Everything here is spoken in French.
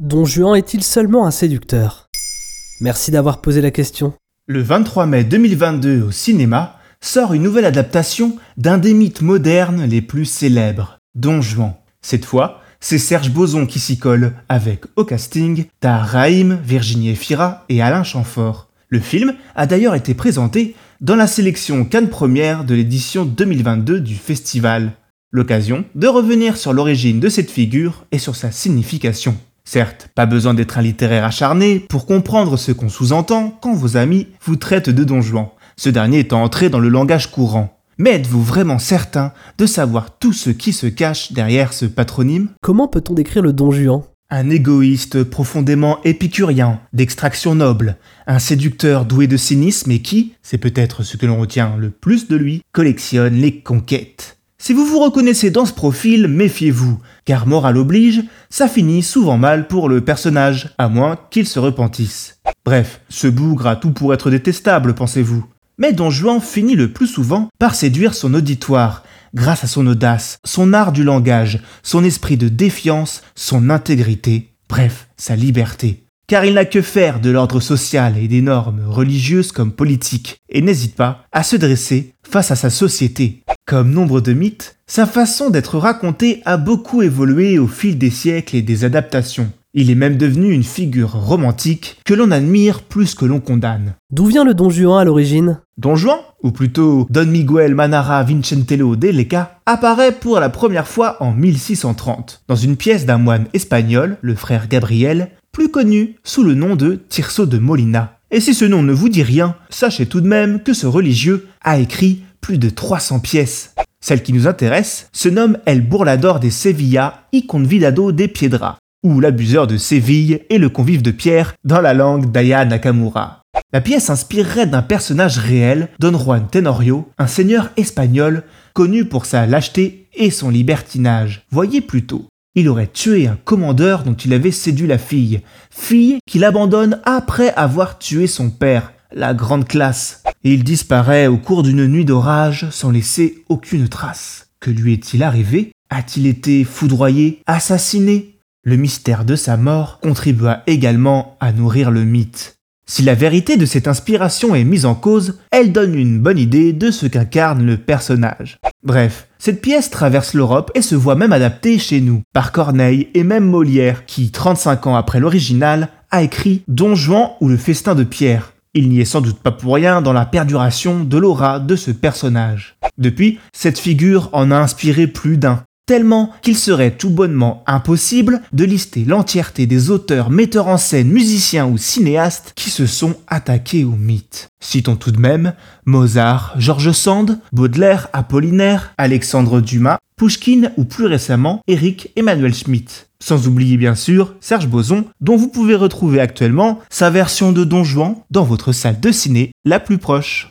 Don Juan est-il seulement un séducteur? Merci d'avoir posé la question. Le 23 mai 2022 au cinéma sort une nouvelle adaptation d'un des mythes modernes les plus célèbres, Don Juan. Cette fois, c'est Serge Boson qui s'y colle, avec au casting Tahar Rahim, Virginie Efira et Alain Chamfort. Le film a d'ailleurs été présenté dans la sélection Cannes Première de l'édition 2022 du festival. L'occasion de revenir sur l'origine de cette figure et sur sa signification. Certes, pas besoin d'être un littéraire acharné pour comprendre ce qu'on sous-entend quand vos amis vous traitent de Don Juan, ce dernier étant entré dans le langage courant. Mais êtes-vous vraiment certain de savoir tout ce qui se cache derrière ce patronyme? Comment peut-on décrire le Don Juan? Un égoïste profondément épicurien, d'extraction noble, un séducteur doué de cynisme et qui, c'est peut-être ce que l'on retient le plus de lui, collectionne les conquêtes. Si vous vous reconnaissez dans ce profil, méfiez-vous, car morale oblige, ça finit souvent mal pour le personnage, à moins qu'il se repentisse. Bref, ce bougre a tout pour être détestable, pensez-vous. Mais Don Juan finit le plus souvent par séduire son auditoire, grâce à son audace, son art du langage, son esprit de défiance, son intégrité, bref, sa liberté. Car il n'a que faire de l'ordre social et des normes religieuses comme politiques, et n'hésite pas à se dresser face à sa société, comme nombre de mythes, sa façon d'être raconté a beaucoup évolué au fil des siècles et des adaptations. Il est même devenu une figure romantique que l'on admire plus que l'on condamne. D'où vient le Don Juan à l'origine? Don Juan, ou plutôt Don Miguel Manara Vincentello de Leca, apparaît pour la première fois en 1630, dans une pièce d'un moine espagnol, le frère Gabriel, plus connu sous le nom de Tirso de Molina. Et si ce nom ne vous dit rien, sachez tout de même que ce religieux a écrit plus de 300 pièces. Celle qui nous intéresse se nomme El Bourlador de Sevilla y Convidado de Piedra, ou l'abuseur de Séville et le convive de Pierre dans la langue d'Aya Nakamura. La pièce inspirerait d'un personnage réel, Don Juan Tenorio, un seigneur espagnol connu pour sa lâcheté et son libertinage. Voyez plutôt. Il aurait tué un commandeur dont il avait séduit la fille, fille qu'il abandonne après avoir tué son père, la grande classe et il disparaît au cours d'une nuit d'orage sans laisser aucune trace. Que lui est-il arrivé? A-t-il été foudroyé, assassiné? Le mystère de sa mort contribua également à nourrir le mythe. Si la vérité de cette inspiration est mise en cause, elle donne une bonne idée de ce qu'incarne le personnage. Bref, cette pièce traverse l'Europe et se voit même adaptée chez nous, par Corneille et même Molière, qui, 35 ans après l'original, a écrit Don Juan ou le festin de Pierre, il n'y est sans doute pas pour rien dans la perduration de l'aura de ce personnage. Depuis, cette figure en a inspiré plus d'un, tellement qu'il serait tout bonnement impossible de lister l'entièreté des auteurs, metteurs en scène, musiciens ou cinéastes qui se sont attaqués au mythe. Citons tout de même Mozart, George Sand, Baudelaire, Apollinaire, Alexandre Dumas, Pushkin ou plus récemment Eric Emmanuel Schmitt. Sans oublier bien sûr Serge Boson, dont vous pouvez retrouver actuellement sa version de Don Juan dans votre salle de ciné la plus proche.